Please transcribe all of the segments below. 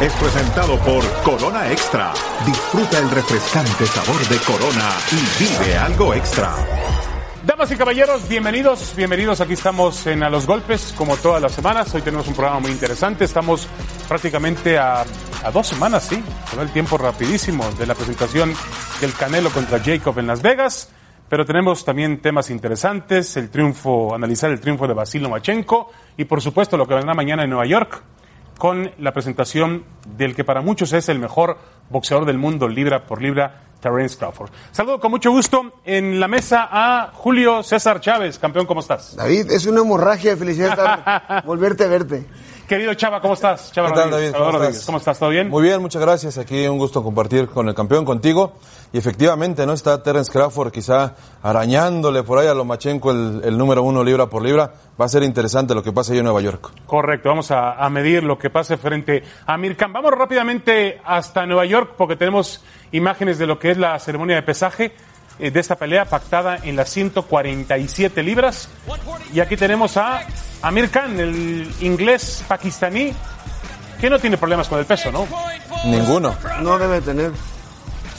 es presentado por Corona Extra. Disfruta el refrescante sabor de Corona y vive algo extra. Damas y caballeros, bienvenidos, bienvenidos. Aquí estamos en A los Golpes, como todas las semanas. Hoy tenemos un programa muy interesante. Estamos prácticamente a, dos semanas, sí. Se el tiempo rapidísimo de la presentación del Canelo contra Jacob en Las Vegas. Pero tenemos también temas interesantes, el triunfo, analizar el triunfo de Basil Lomachenko y por supuesto lo que vendrá mañana en Nueva York con la presentación del que para muchos es el mejor boxeador del mundo, libra por libra, Terence Crawford. Saludo con mucho gusto en la mesa a Julio César Chávez. Campeón, ¿cómo estás? David, es una hemorragia de felicidad volverte a verte. Querido Chava, ¿cómo estás? Chava ¿Qué tal, David? ¿Cómo estás? ¿Cómo estás? ¿Todo bien? Muy bien, muchas gracias. Aquí un gusto compartir con el campeón, contigo. Y efectivamente, ¿no? Está Terence Crawford quizá arañándole por ahí a Lomachenko el, el número uno libra por libra. Va a ser interesante lo que pase ahí en Nueva York. Correcto, vamos a, a medir lo que pase frente a Mirkan. Vamos rápidamente hasta Nueva York porque tenemos imágenes de lo que es la ceremonia de pesaje eh, de esta pelea pactada en las 147 libras. Y aquí tenemos a Amir Khan, el inglés pakistaní, que no tiene problemas con el peso, ¿no? Ninguno. No debe tener.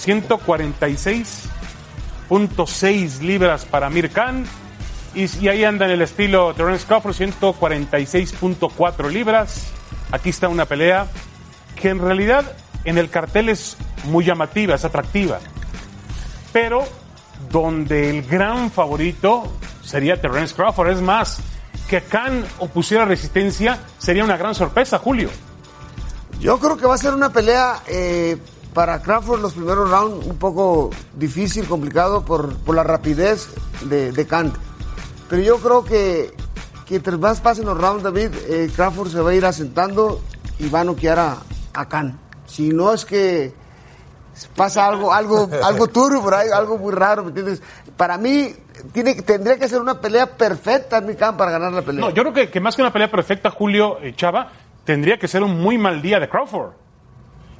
146.6 libras para Amir Khan. Y, y ahí anda en el estilo Terence Crawford, 146.4 libras. Aquí está una pelea que en realidad en el cartel es muy llamativa, es atractiva. Pero donde el gran favorito sería Terence Crawford. Es más, que Khan opusiera resistencia sería una gran sorpresa, Julio. Yo creo que va a ser una pelea eh, para Crawford los primeros rounds un poco difícil, complicado por, por la rapidez de, de Khan. Pero yo creo que, que entre más pasen los rounds, David, eh, Crawford se va a ir asentando y va a noquear a, a Khan. Si no es que pasa algo, algo, algo turbio por ahí, algo muy raro, ¿me entiendes? Para mí, tiene, que- tendría que ser una pelea perfecta en mi campo para ganar la pelea. No, yo creo que, que más que una pelea perfecta, Julio eh, Chava, tendría que ser un muy mal día de Crawford,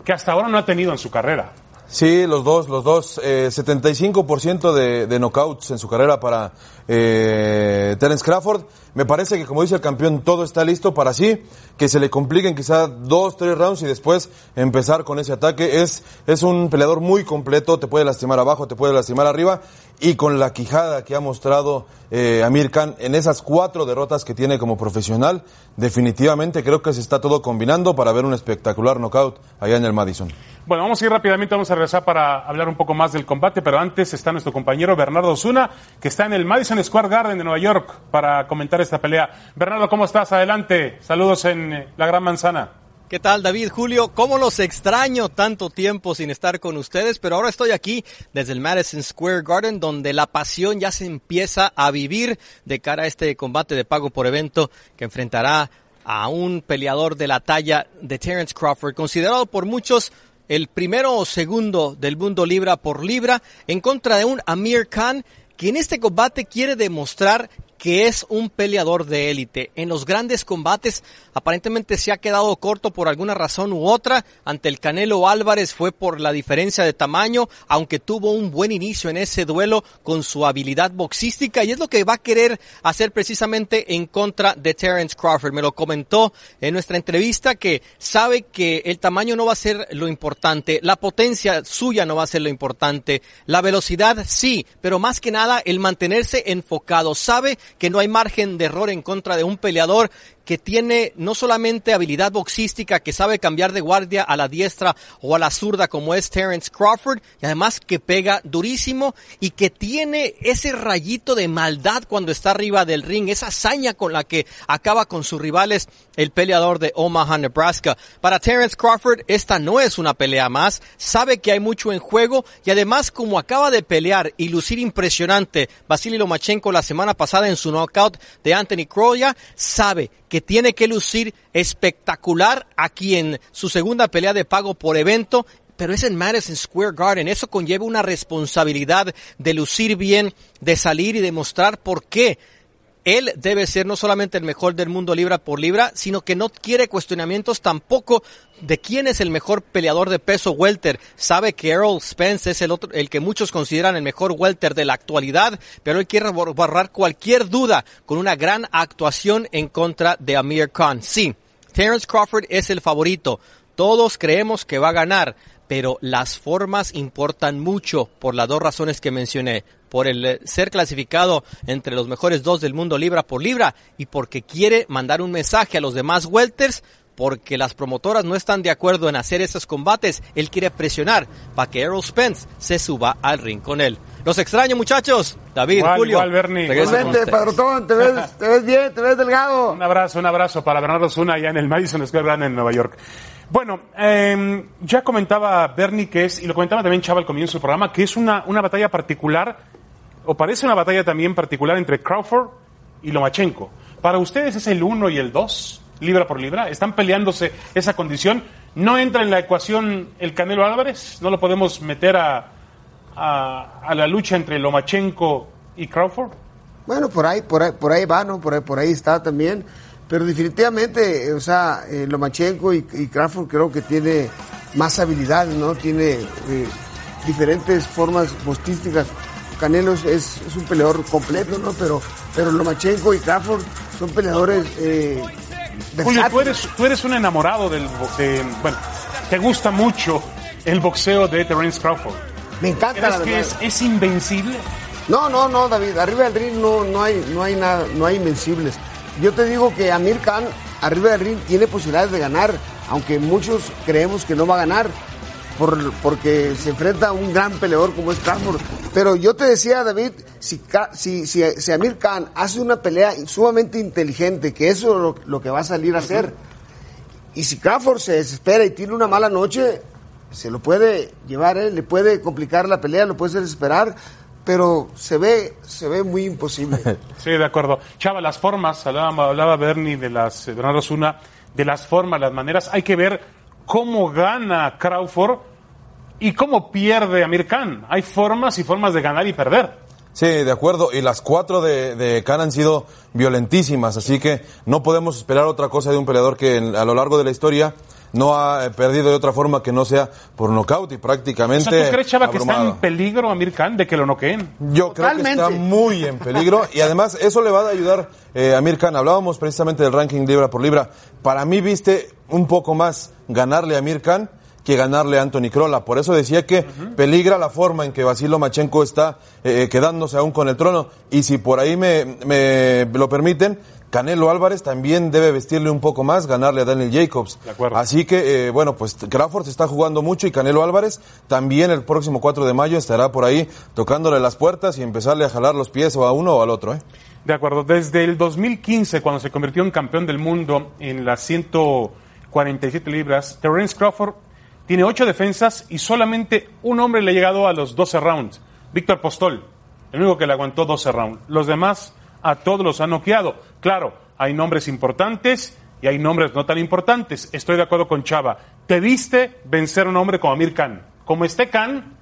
que hasta ahora no ha tenido en su carrera. Sí, los dos, los dos. Eh, 75% de, de knockouts en su carrera para eh, Terence Crawford. Me parece que, como dice el campeón, todo está listo para sí, que se le compliquen quizá dos, tres rounds y después empezar con ese ataque. Es, es un peleador muy completo, te puede lastimar abajo, te puede lastimar arriba. Y con la quijada que ha mostrado eh, Amir Khan en esas cuatro derrotas que tiene como profesional, definitivamente creo que se está todo combinando para ver un espectacular knockout allá en el Madison. Bueno, vamos a ir rápidamente, vamos a regresar para hablar un poco más del combate, pero antes está nuestro compañero Bernardo Osuna, que está en el Madison Square Garden de Nueva York para comentar esta pelea. Bernardo, ¿cómo estás? Adelante. Saludos en eh, la Gran Manzana. ¿Qué tal David, Julio? ¿Cómo los extraño tanto tiempo sin estar con ustedes? Pero ahora estoy aquí desde el Madison Square Garden donde la pasión ya se empieza a vivir de cara a este combate de pago por evento que enfrentará a un peleador de la talla de Terence Crawford, considerado por muchos el primero o segundo del mundo libra por libra, en contra de un Amir Khan que en este combate quiere demostrar que es un peleador de élite. En los grandes combates aparentemente se ha quedado corto por alguna razón u otra. Ante el Canelo Álvarez fue por la diferencia de tamaño, aunque tuvo un buen inicio en ese duelo con su habilidad boxística y es lo que va a querer hacer precisamente en contra de Terence Crawford. Me lo comentó en nuestra entrevista que sabe que el tamaño no va a ser lo importante, la potencia suya no va a ser lo importante, la velocidad sí, pero más que nada el mantenerse enfocado. Sabe que no hay margen de error en contra de un peleador que tiene no solamente habilidad boxística, que sabe cambiar de guardia a la diestra o a la zurda como es Terence Crawford, y además que pega durísimo y que tiene ese rayito de maldad cuando está arriba del ring, esa hazaña con la que acaba con sus rivales el peleador de Omaha, Nebraska. Para Terence Crawford, esta no es una pelea más, sabe que hay mucho en juego y además como acaba de pelear y lucir impresionante Vasily Lomachenko la semana pasada su knockout de Anthony Croya, sabe que tiene que lucir espectacular aquí en su segunda pelea de pago por evento pero es en Madison Square Garden. Eso conlleva una responsabilidad de lucir bien, de salir y demostrar por qué él debe ser no solamente el mejor del mundo libra por libra, sino que no quiere cuestionamientos tampoco de quién es el mejor peleador de peso welter. Sabe que Errol Spence es el otro, el que muchos consideran el mejor welter de la actualidad, pero él quiere borrar cualquier duda con una gran actuación en contra de Amir Khan. Sí, Terence Crawford es el favorito, Todos creemos que va a ganar, pero las formas importan mucho por las dos razones que mencioné. Por el eh, ser clasificado entre los mejores dos del mundo libra por libra y porque quiere mandar un mensaje a los demás welters porque las promotoras no están de acuerdo en hacer esos combates. Él quiere presionar para que Errol Spence se suba al ring con él. Los extraño, muchachos. David, Igual, Julio. igual, Bernie. Igualmente, ustedes. Padrotón, te ves, te ves bien, te ves delgado. Un abrazo, un abrazo para Bernardo Zuna allá en el Madison Square Garden en Nueva York. Bueno, eh, ya comentaba Bernie que es, y lo comentaba también Chava al comienzo del programa, que es una, una batalla particular, o parece una batalla también particular entre Crawford y Lomachenko. ¿Para ustedes es el 1 y el 2, libra por libra? ¿Están peleándose esa condición? ¿No entra en la ecuación el Canelo Álvarez? ¿No lo podemos meter a, a, la lucha entre Lomachenko y Crawford? Bueno, por ahí, por ahí, por ahí va, ¿no? Por ahí, por ahí está también. Pero definitivamente, eh, o sea, eh, Lomachenko y, Crawford creo que tiene más habilidad, ¿no? Tiene eh, diferentes formas bostísticas. Canelo es, es- es un peleador completo, ¿no? Pero, pero Lomachenko y Crawford son peleadores eh, Julio, tú eres, tú eres un enamorado del de, bueno, te gusta mucho el boxeo de Terence Crawford. Me encanta, ¿Crees la que verdad. es, es invencible? No, no, no, David. Arriba del ring no, no hay, no hay nada, no hay invencibles. Yo te digo que Amir Khan arriba del ring tiene posibilidades de ganar, aunque muchos creemos que no va a ganar por, porque se enfrenta a un gran peleador como es Crawford. Pero yo te decía, David, si, si, si, si Amir Khan hace una pelea sumamente inteligente, que eso es lo, que va a salir a hacer, y si Crawford se desespera y tiene una mala noche, se lo puede llevar él, le puede complicar la pelea, lo puede hacer desesperar, pero se ve, se ve muy imposible. Sí, de acuerdo. Chava, las formas, hablaba, hablaba Bernie de las, eh, de las formas, las maneras. Hay que ver cómo gana Crawford y cómo pierde Amir Khan. Hay formas y formas de ganar y perder. Sí, de acuerdo. Y las cuatro de, de Khan han sido violentísimas, así que no podemos esperar otra cosa de un peleador que en- a lo largo de la historia no ha eh, perdido de otra forma que no sea por nocaut y O prácticamente sea, ¿tú crees, Chava, que está en peligro Amir Khan de que lo noqueen? Yo creo que está muy en peligro y además eso le va a ayudar eh, a Amir Khan. Hablábamos precisamente del ranking libra por libra. Para mí viste un poco más ganarle a Amir Khan que ganarle a Anthony Crolla. Por eso decía que peligra la forma en que Basil Lomachenko está eh, quedándose aún con el trono. Y si por ahí me, me lo permiten, Canelo Álvarez también debe vestirle un poco más, ganarle a Daniel Jacobs. De acuerdo. Así que, eh, bueno, pues Crawford se está jugando mucho y Canelo Álvarez también el próximo 4 de mayo estará por ahí tocándole las puertas y empezarle a jalar los pies o a uno o al otro. ¿eh? De acuerdo. Desde el 2015, cuando se convirtió en campeón del mundo en las 147 libras, Terence Crawford tiene ocho defensas y solamente un hombre le ha llegado a los 12 rounds. Víctor Postol, el único que le aguantó 12 rounds. Los demás, a todos los han noqueado. Claro, hay nombres importantes y hay nombres no tan importantes. Estoy de acuerdo con Chava. Te viste vencer a un hombre como Amir Khan. Como este Khan,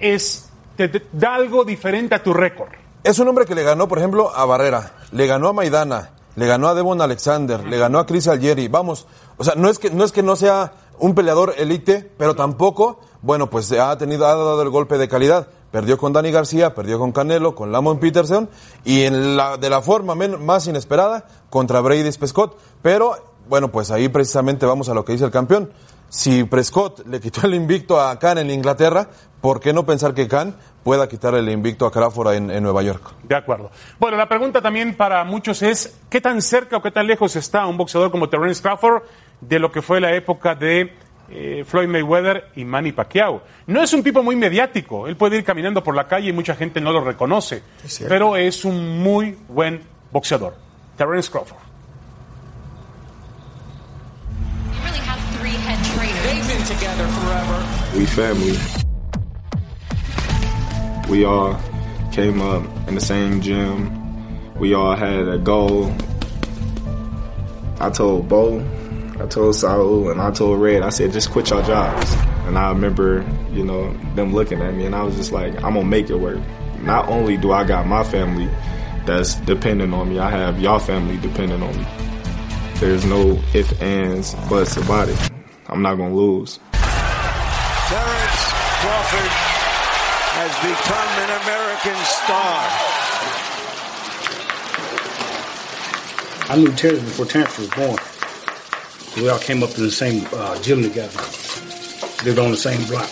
es, te, te da algo diferente a tu récord. Es un hombre que le ganó, por ejemplo, a Barrera, le ganó a Maidana, le ganó a Devon Alexander, le ganó a Chris Algieri. Vamos, o sea, no es que no, es que no sea un peleador elite, pero tampoco, bueno, pues ha tenido, ha dado el golpe de calidad. Perdió con Dani García, perdió con Canelo, con Lamont Peterson y en la, de la forma más inesperada contra Brady Prescott. Pero, bueno, pues ahí precisamente vamos a lo que dice el campeón. Si Prescott le quitó el invicto a Khan en Inglaterra, ¿por qué no pensar que Khan pueda quitar el invicto a Crawford en, Nueva York? De acuerdo. Bueno, la pregunta también para muchos es, ¿qué tan cerca o qué tan lejos está un boxeador como Terence Crawford de lo que fue la época de eh, Floyd Mayweather y Manny Pacquiao? No es un tipo muy mediático, él puede ir caminando por la calle y mucha gente no lo reconoce, pero es un muy buen boxeador. Terence Crawford. We family. We all came up in the same gym. We all had a goal. I told Bo, I told Saul, and I told Red, I said, just quit your jobs. And I remember, you know, them looking at me, and I was just like, I'm gonna make it work. Not only do I got my family that's dependent on me, I have y'all family dependent on me. There's no ifs, ands, buts about it. I'm not gonna lose. Terrence Crawford has become an American star. I knew Terrence before Terrence was born. We all came up in the same uh, gym together. Lived on the same block.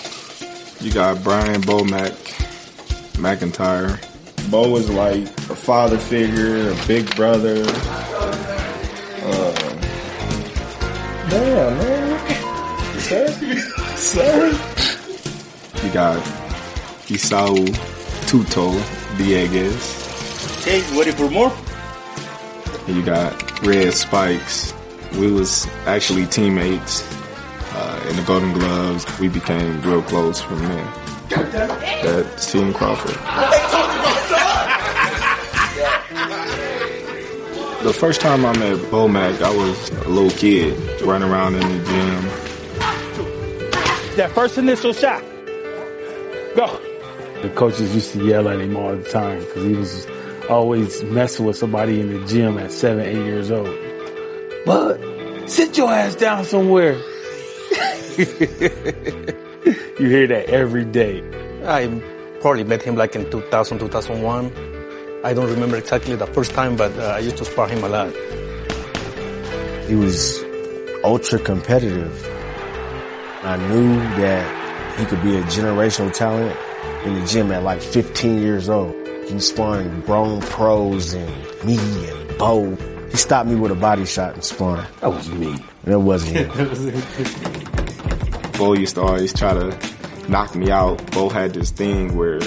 You got Brian Bomack, McIntyre. Bo was like a father figure, a big brother. Uh, damn, man. Sir? Sir? You got Isao Tuto Dieguez. Okay, ready for more? And you got Red Spikes. We was actually teammates uh, in the Golden Gloves. We became real close from there. That's Team Crawford. The first time I met Bomac, I was a little kid running around in the gym. That first initial shot. Go. The coaches used to yell at him all the time because he was always messing with somebody in the gym at seven, eight years old. But sit your ass down somewhere. you hear that every day. I probably met him like in 2000, 2001. I don't remember exactly the first time, but uh, I used to spar him a lot. He was ultra competitive. I knew that he could be a generational talent in the gym at like 15 years old. He sparring grown pros and me and Bo. He stopped me with a body shot in sparring. That was me. That wasn't him. Bo used to always try to knock me out. Bo had this thing where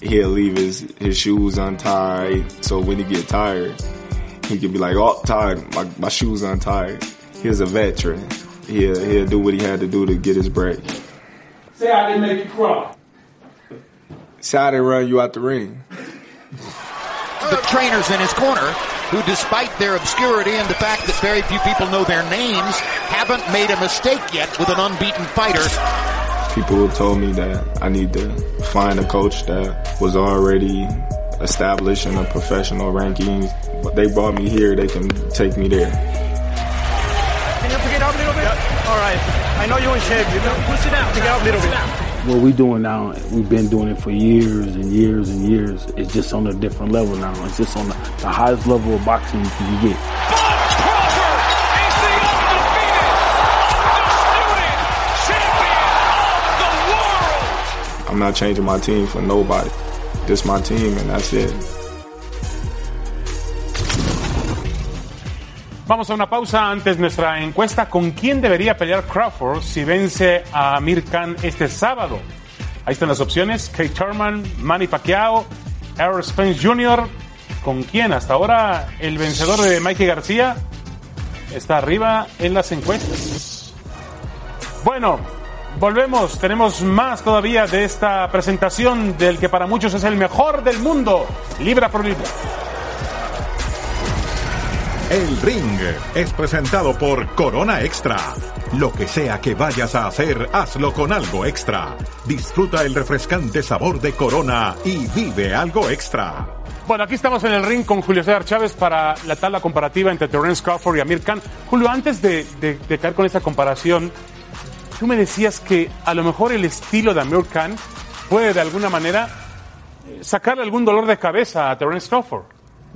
he'll leave his, his shoes untied. So when he get tired, he could be like, oh, tired, my, my shoes untied. He's a veteran. He'll, he'll do what he had to do to get his break. Say I didn't make you cry. See how they run you out the ring. The trainers in his corner, who despite their obscurity and the fact that very few people know their names, haven't made a mistake yet with an unbeaten fighter. People have told me that I need to find a coach that was already established in the professional rankings. But they brought me here, they can take me there. Can you pick it up a little bit? All right. I know you're in shape. You know, push it out. Pick it up a little bit. What we're doing now, we've been doing it for years and years and years. It's just on a different level now. It's just on the, the highest level of boxing you can get. I'm not changing my team for nobody. This my team and that's it. Vamos a una pausa antes nuestra encuesta. ¿Con quién debería pelear Crawford si vence a Amir Khan este sábado? Ahí están las opciones. Kate Thurman, Manny Pacquiao, Errol Spence Jr. ¿Con quién? Hasta ahora el vencedor de Mikey García está arriba en las encuestas. Bueno, volvemos. Tenemos más todavía de esta presentación del que para muchos es el mejor del mundo. Libra por libra. El Ring es presentado por Corona Extra. Lo que sea que vayas a hacer, hazlo con algo extra. Disfruta el refrescante sabor de Corona y vive algo extra. Bueno, aquí estamos en el ring con Julio César Chávez para la tabla comparativa entre Terence Crawford y Amir Khan. Julio, antes de, de- caer con esta comparación, tú me decías que a lo mejor el estilo de Amir Khan puede de alguna manera eh, sacarle algún dolor de cabeza a Terence Crawford.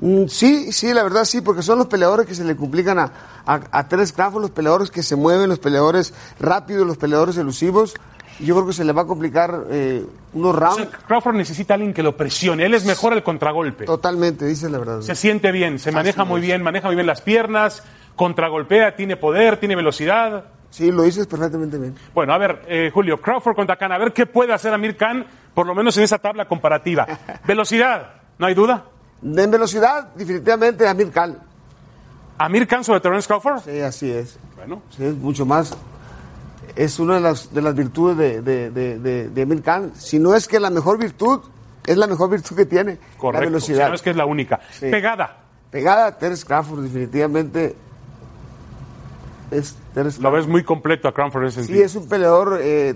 Mm, Sí, sí, la verdad sí, porque son los peleadores que se le complican a, a, a Terence Crawford, los peleadores que se mueven, los peleadores rápidos, los peleadores elusivos. Yo creo que se le va a complicar eh, unos O rounds. sea, Crawford necesita a alguien que lo presione. Él es mejor al contragolpe. Totalmente, dices la verdad. Se siente bien, se maneja Así muy es. bien, maneja muy bien las piernas, contragolpea, tiene poder, tiene velocidad. Sí, lo dices perfectamente bien. Bueno, a ver, eh, Julio, Crawford contra Khan, a ver qué puede hacer Amir Khan, por lo menos en esa tabla comparativa. Velocidad, ¿no hay duda? En velocidad, definitivamente Amir Khan. ¿Amir Khan sobre Terence Crawford? Sí, así es. Bueno. Sí, es mucho más. Es una de las, de las virtudes de, de, de, de- de Amir Khan. Si no es que la mejor virtud, es la mejor virtud que tiene. Correcto. La velocidad. Si no es que es la única. Sí. Pegada. Pegada a Terence Crawford, definitivamente. Es Terence Lo ves muy completo a Crawford en ese Sí, sentido. es un peleador eh,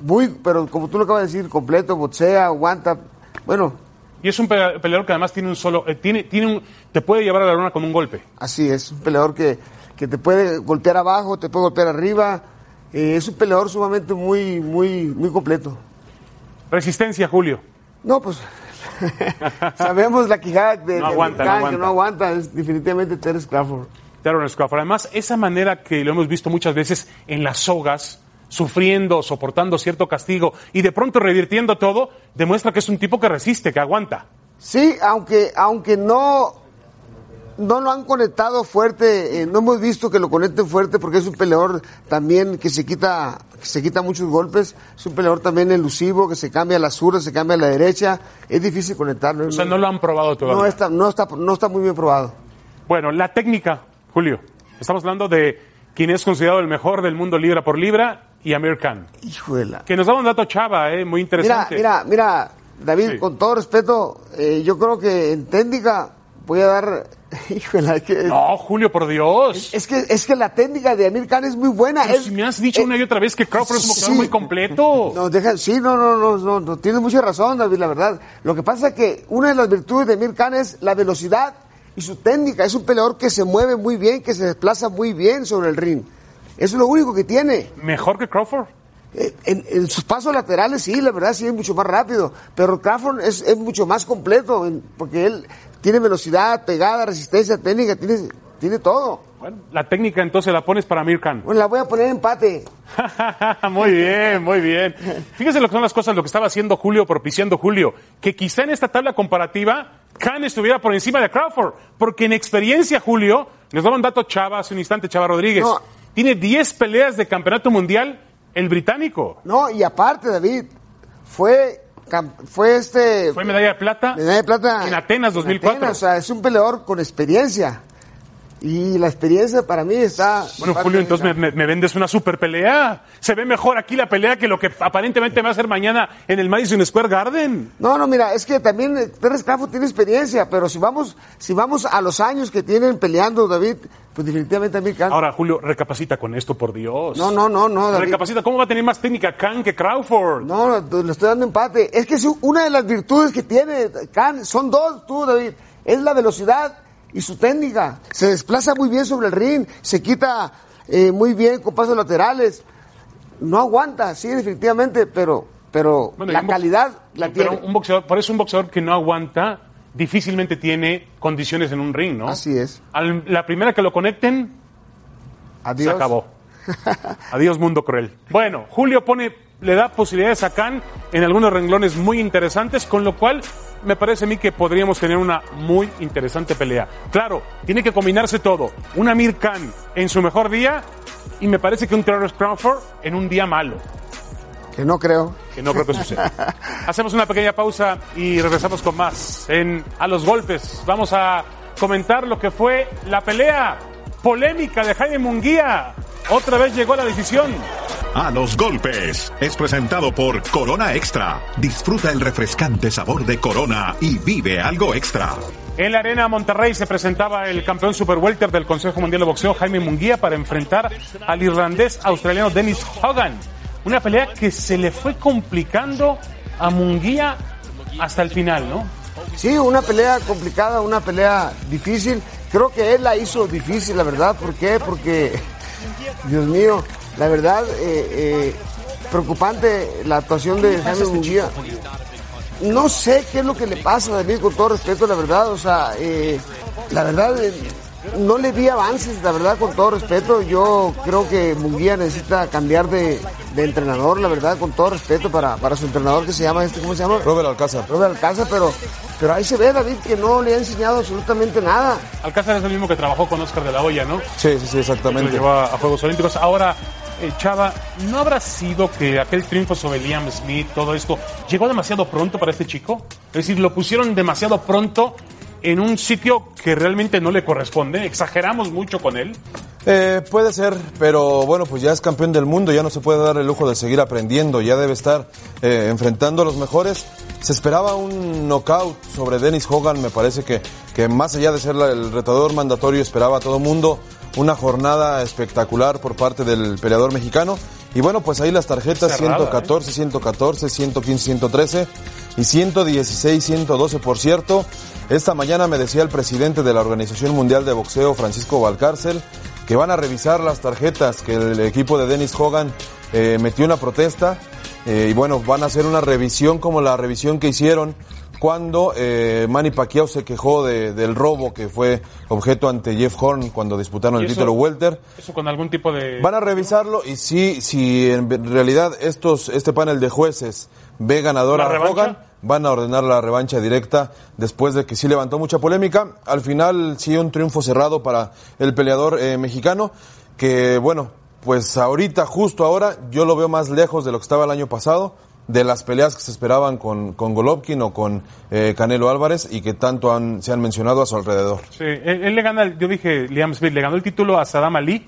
muy, pero como tú lo acabas de decir, completo, boxea, aguanta. Bueno, Y es un pe- peleador que además tiene un solo, eh, tiene, tiene un, te puede llevar a la luna con un golpe. así es, un peleador que, que te puede golpear abajo, te puede golpear arriba. eh, es un peleador sumamente muy, muy, muy completo. Resistencia, Julio. No, pues sabemos la quijada de, No aguanta, no que no aguanta, es definitivamente Terence Crawford. Terrence Crawford. Además, esa manera que lo hemos visto muchas veces en las sogas, sufriendo, soportando cierto castigo y de pronto revirtiendo todo, demuestra que es un tipo que resiste, que aguanta. Sí, aunque, aunque no, no lo han conectado fuerte, eh, no hemos visto que lo conecten fuerte porque es un peleador también que se quita, que se quita muchos golpes, es un peleador también elusivo, que se cambia a la zurda, se cambia a la derecha, es difícil conectarlo. O sea, no lo han probado todavía. No está, no está, no está muy bien probado. Bueno, la técnica, Julio. Estamos hablando de quien es considerado el mejor del mundo libra por libra y Amir Khan. Híjole. Que nos da un dato chava, eh, muy Mira, interesante. mira, mira, David, Sí. con todo respeto, eh, yo creo que en técnica voy a dar, híjole, que, No, Julio, por Dios. es que, es que la técnica de Amir Khan es muy buena. Pero es- si me has dicho una y otra vez que Crawford es un boxeador sí. muy completo. No, deja, sí, no, no, no, no, no, tienes mucha razón, David, la verdad. Lo que pasa es que una de las virtudes de Amir Khan es la velocidad y su técnica. Es un peleador que se mueve muy bien, que se desplaza muy bien sobre el ring. Eso es lo único que tiene. ¿Mejor que Crawford? Eh, En, en sus pasos laterales, sí, la verdad, sí es mucho más rápido. Pero Crawford es, es mucho más completo, en- porque él tiene velocidad, pegada, resistencia, técnica, tiene, tiene todo. Bueno, la técnica entonces la pones para Amir Khan. Bueno, la voy a poner empate. muy bien, muy bien. Fíjese lo que son las cosas, lo que estaba haciendo Julio, propiciando Julio, que quizá en esta tabla comparativa Khan estuviera por encima de Crawford, porque en experiencia, Julio, nos daba un dato Chava hace un instante, Chava Rodríguez, No. Tiene 10 peleas de campeonato mundial el británico. No, y aparte, David, fue, fue este... Fue medalla de plata Medalla de plata. en Atenas 2004. Atenas, o sea, es un peleador con experiencia. Y la experiencia para mí está. Bueno, Julio, entonces me, me- vendes una super pelea. Se ve mejor aquí la pelea que lo que aparentemente va a ser mañana en el Madison Square Garden. No, no, mira, es que también eh, Terence Crawford tiene experiencia, pero si vamos, si vamos a los años que tienen peleando, David, pues definitivamente a mí Khan- Ahora, Julio, recapacita con esto, por Dios. No, no, no, no, David. Recapacita, ¿cómo va a tener más técnica Khan que Crawford? No, no, le estoy dando empate. Es que es una de las virtudes que tiene Khan, son dos, tú, David, es la velocidad y su técnica. Se desplaza muy bien sobre el ring, se quita eh, muy bien con pasos laterales. No aguanta, sí, definitivamente, pero, pero Bueno, la calidad la Pero tiene. un boxeador, por eso un boxeador que no aguanta difícilmente tiene condiciones en un ring, ¿no? Así es. Al- la primera que lo conecten, Adiós. se acabó. Adiós, mundo cruel. Bueno, Julio pone, le da posibilidades a Khan en algunos renglones muy interesantes, con lo cual me parece a mí que podríamos tener una muy interesante pelea. Claro, tiene que combinarse todo. Un Amir Khan en su mejor día y me parece que un Terrence Crawford en un día malo. Que no creo. Que no creo que suceda. Hacemos una pequeña pausa y regresamos con más en A los Golpes. Vamos a comentar lo que fue la pelea polémica de Jaime Munguía. Otra vez llegó a la decisión. A los golpes es presentado por Corona Extra. Disfruta el refrescante sabor de Corona y vive algo extra. En la Arena Monterrey se presentaba el campeón super welter del Consejo Mundial de Boxeo, Jaime Munguía, para enfrentar al irlandés australiano Dennis Hogan. Una pelea que se le fue complicando a Munguía hasta el final, ¿no? Sí, una pelea complicada, una pelea difícil. Creo que él la hizo difícil, la verdad. ¿Por qué? Porque, Dios mío, la verdad, eh, eh, preocupante la actuación de Jaime Munguía. No sé qué es lo que le pasa a David, con todo respeto, la verdad. O sea, eh, la verdad, eh, no le vi avances, la verdad, con todo respeto. Yo creo que Munguía necesita cambiar de, de entrenador, la verdad, con todo respeto para, para su entrenador que se llama este, ¿cómo se llama? Robert Alcázar. Robert Alcázar, pero, pero ahí se ve, David, que no le ha enseñado absolutamente nada. Alcázar es el mismo que trabajó con Oscar de la Hoya, ¿no? Sí, sí, sí, Lo exactamente. llevó a, a Juegos Olímpicos. Ahora, eh, Chava, ¿no habrá sido que aquel triunfo sobre Liam Smith, todo esto, llegó demasiado pronto para este chico? Es decir, lo pusieron demasiado pronto en un sitio que realmente no le corresponde. Exageramos mucho con él. Eh, puede ser, pero bueno, pues ya es campeón del mundo, ya no se puede dar el lujo de seguir aprendiendo, ya debe estar eh, enfrentando a los mejores. Se esperaba un knockout sobre Dennis Hogan, me parece que, que más allá de ser la- el retador mandatorio, esperaba a todo mundo una jornada espectacular por parte del peleador mexicano. Y bueno, pues ahí las tarjetas Cerrada, 114, 114, 115, 113 y 116, 112, por cierto. Esta mañana me decía el presidente de la Organización Mundial de Boxeo, Francisco Valcárcel, que van a revisar las tarjetas, que el equipo de Dennis Hogan eh, metió una protesta eh, y bueno, van a hacer una revisión como la revisión que hicieron cuando eh, Manny Pacquiao se quejó de- del robo que fue objeto ante Jeff Horn cuando disputaron ¿Y el eso- título welter. Eso con algún tipo de... Van a revisarlo y si, si en realidad estos, este panel de jueces ve ganadora ¿La a? Hogan, van a ordenar la revancha directa después de que sí levantó mucha polémica. Al final sí un triunfo cerrado para el peleador eh, mexicano, que bueno, pues ahorita, justo ahora, yo lo veo más lejos de lo que estaba el año pasado, de las peleas que se esperaban con, con Golovkin o con eh, Canelo Álvarez y que tanto han, se han mencionado a su alrededor. Sí, él, él le gana, yo dije, Liam Smith, le ganó el título a Saddam Ali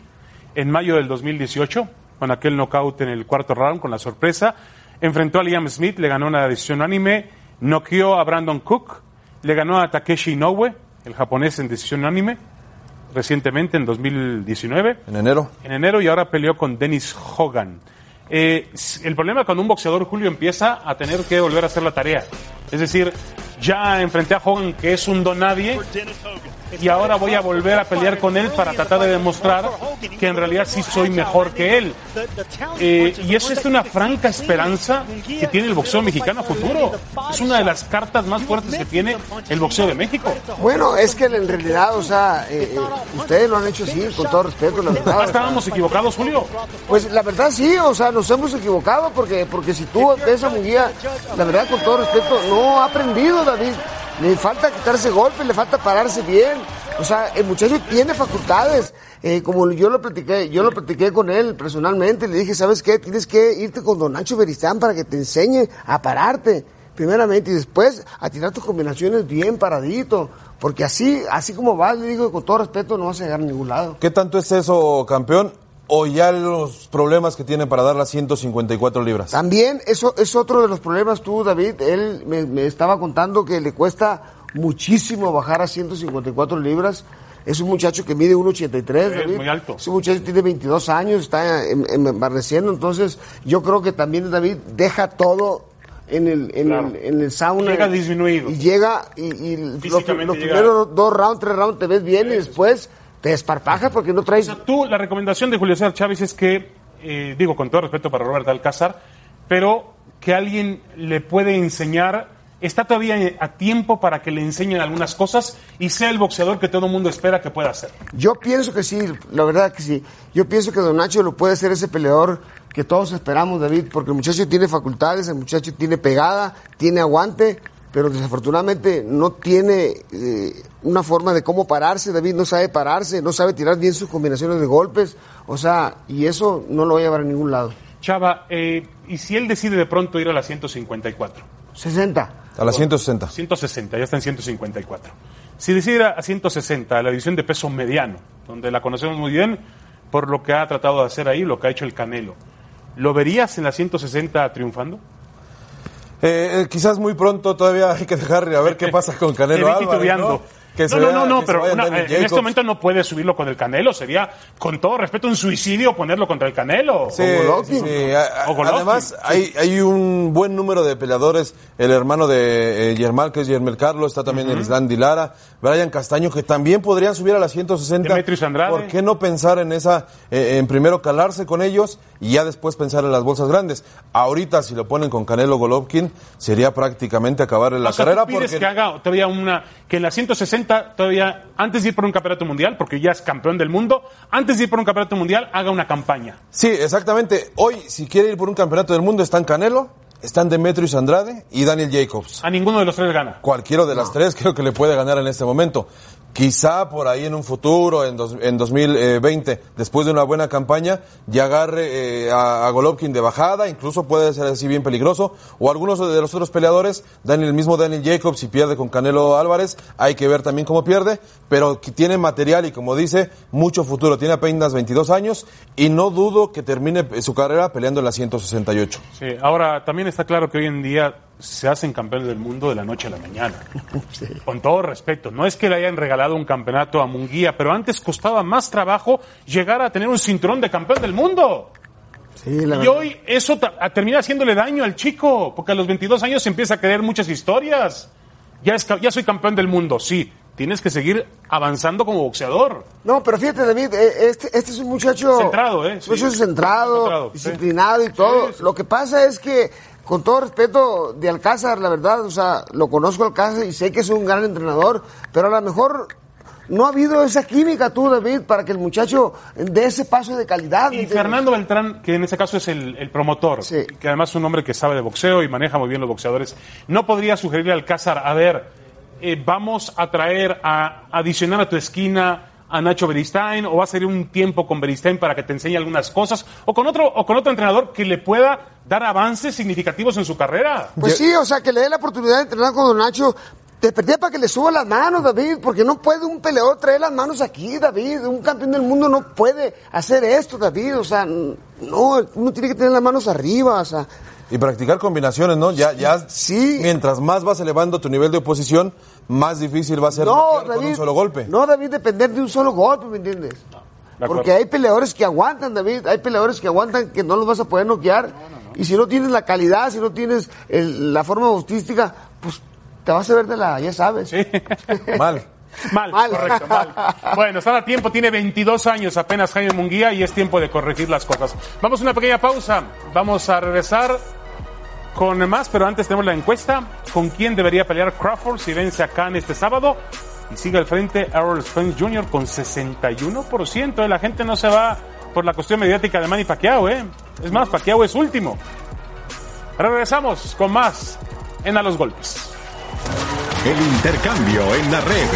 en mayo del 2018, con aquel knockout en el cuarto round, con la sorpresa. Enfrentó a Liam Smith, le ganó una decisión unánime, noqueó a Brandon Cook, le ganó a Takeshi Inoue, el japonés en decisión unánime, recientemente en 2019 En enero. en enero y ahora peleó con Dennis Hogan. Eh, el problema cuando un boxeador, Julio, empieza a tener que volver a hacer la tarea. Es decir, ya enfrenté a Hogan, que es un don nadie, y ahora voy a volver a pelear con él para tratar de demostrar que en realidad sí soy mejor que él. Eh, y eso es una franca esperanza que tiene el boxeo mexicano a futuro. Es una de las cartas más fuertes que tiene el boxeo de México. Bueno, es que en realidad, o sea, eh, eh, ustedes lo han hecho así, con todo respeto, la verdad. Ah, estábamos equivocados, Julio. Pues la verdad sí, o sea, nos hemos equivocado porque, porque si tú ves a Munguía, la verdad con todo respeto, no ha aprendido Le falta quitarse golpes, le falta pararse bien. O sea, el muchacho tiene facultades. Eh, como yo lo platiqué, yo lo platiqué con él personalmente, le dije, ¿sabes qué? Tienes que irte con Don Nacho Beristán para que te enseñe a pararte. Primeramente, y después a tirar tus combinaciones bien paradito. Porque así, así como vas, le digo, con todo respeto, no vas a llegar a ningún lado. ¿Qué tanto es eso, campeón? ¿O ya los problemas que tiene para dar las 154 libras? También eso es otro de los problemas tú, David. Él me, me estaba contando que le cuesta muchísimo bajar a 154 libras. Es un muchacho que mide 1,83, Es David. muy alto. Ese muchacho tiene 22 años, está em- em- embarneciendo. Entonces, yo creo que también David deja todo en el, en Claro. el, en el sauna. Llega disminuido. Y llega y, y los, los llega- primeros dos rounds, tres rounds te ves bien y después te desparpajas porque no traes... Tú, la recomendación de Julio César Chávez es que, eh, digo con todo respeto para Robert Alcázar, pero que alguien le puede enseñar, está todavía a tiempo para que le enseñen algunas cosas y sea el boxeador que todo el mundo espera que pueda ser. Yo pienso que sí, la verdad que sí. Yo pienso que Don Nacho lo puede ser ese peleador que todos esperamos, David, porque el muchacho tiene facultades, el muchacho tiene pegada, tiene aguante, pero desafortunadamente no tiene eh, una forma de cómo pararse, David no sabe pararse, no sabe tirar bien sus combinaciones de golpes, o sea, y eso no lo va a llevar a ningún lado. Chava, eh, ¿y si él decide de pronto ir a la 154? 60. A las 160. 160, ya está en 154. Si decide ir a 160, a la división de peso mediano, donde la conocemos muy bien por lo que ha tratado de hacer ahí, lo que ha hecho el Canelo, ¿lo verías en la 160 triunfando? Eh, eh, quizás muy pronto todavía hay que dejar a ver qué pasa con Canelo Álvarez. ¿no? Que no, no, vea- no, no, pero una- Danny en este momento no puede subirlo con el Canelo. Sería, con todo respeto, un suicidio ponerlo contra el Canelo. Sí, O. Además, hay, hay un buen número de peleadores. El hermano de eh, Yermal, que es Yermel Carlos, está también el Islam Dilara, Brian Castaño, que también podrían subir a las 160. Demetrius Andrade. ¿Por qué no pensar en esa, eh, en primero calarse con ellos y ya después pensar en las bolsas grandes? Ahorita, si lo ponen con Canelo Golovkin, sería prácticamente acabar en la O sea, carrera ¿tú pides porque que haga todavía una, que en la 160 todavía, antes de ir por un campeonato mundial, porque ya es campeón del mundo, antes de ir por un campeonato mundial, haga una campaña. Sí, exactamente. Hoy, si quiere ir por un campeonato del mundo, están Canelo, están Demetrius Andrade y Daniel Jacobs. A ninguno de los tres gana. Cualquiera de las tres creo que le puede ganar en este momento. Quizá por ahí en un futuro, en, dos- en 2020, después de una buena campaña, ya agarre eh, a, a Golovkin de bajada, incluso puede ser así bien peligroso, o algunos de los otros peleadores, Daniel, el mismo Daniel Jacobs, si pierde con Canelo Álvarez, hay que ver también cómo pierde, pero que tiene material y como dice, mucho futuro, tiene apenas 22 años y no dudo que termine su carrera peleando en la 168. Sí, ahora también está claro que hoy en día se hacen campeones del mundo de la noche a la mañana. Con todo respeto, no es que le hayan regalado un campeonato a Munguía, pero antes costaba más trabajo llegar a tener un cinturón de campeón del mundo. Sí, la Y hoy eso termina haciéndole daño al chico, porque a los 22 años se empieza a creer muchas historias. Ya, es, ca- ya soy campeón del mundo, sí, tienes que seguir avanzando como boxeador. No, pero fíjate, David, eh, este, este es un muchacho. Centrado, ¿eh? Muchacho centrado, sí. disciplinado y todo. Lo que pasa es que, con todo respeto de Alcázar, la verdad, o sea, lo conozco a Alcázar y sé que es un gran entrenador, pero a lo mejor no ha habido esa química tú, David, para que el muchacho dé ese paso de calidad. ¿me Y entiendes? Fernando Beltrán, que en ese caso es el, el promotor, que además es un hombre que sabe de boxeo y maneja muy bien los boxeadores, ¿no podría sugerirle al Alcázar, a ver, eh, vamos a traer a adicionar a tu esquina a Nacho Beristain o va a ser un tiempo con Beristain para que te enseñe algunas cosas o con otro o con otro entrenador que le pueda dar avances significativos en su carrera? Pues sí, o sea, que le dé la oportunidad de entrenar con Don Nacho. Te perdí para que le suba las manos, David, porque no puede un peleador traer las manos aquí, David. Un campeón del mundo no puede hacer esto, David. O sea, no, uno tiene que tener las manos arriba, o sea. Y practicar combinaciones, ¿no? Ya, ya, mientras más vas elevando tu nivel de oposición, más difícil va a ser No, noquear con David. un solo golpe. No, David, depender de un solo golpe, ¿me entiendes? acuerdo. Porque hay peleadores que aguantan, David. Hay peleadores que aguantan que no los vas a poder noquear. Y si no tienes la calidad, si no tienes el- la forma boxística, pues te vas a ver de la, ya sabes. Mal. Mal, correcto, mal. Bueno, está a tiempo, tiene 22 años apenas Jaime Munguía y es tiempo de corregir las cosas. Vamos a una pequeña pausa, vamos a regresar con más, pero antes tenemos la encuesta. ¿Con quién debería pelear Crawford si vence a Khan este sábado? Y sigue al frente Errol Spence Jr. con 61%. La gente no se va por la cuestión mediática de Manny Pacquiao, ¿eh? Es más, Pacquiao es último. Regresamos con más en A los Golpes. El intercambio en la red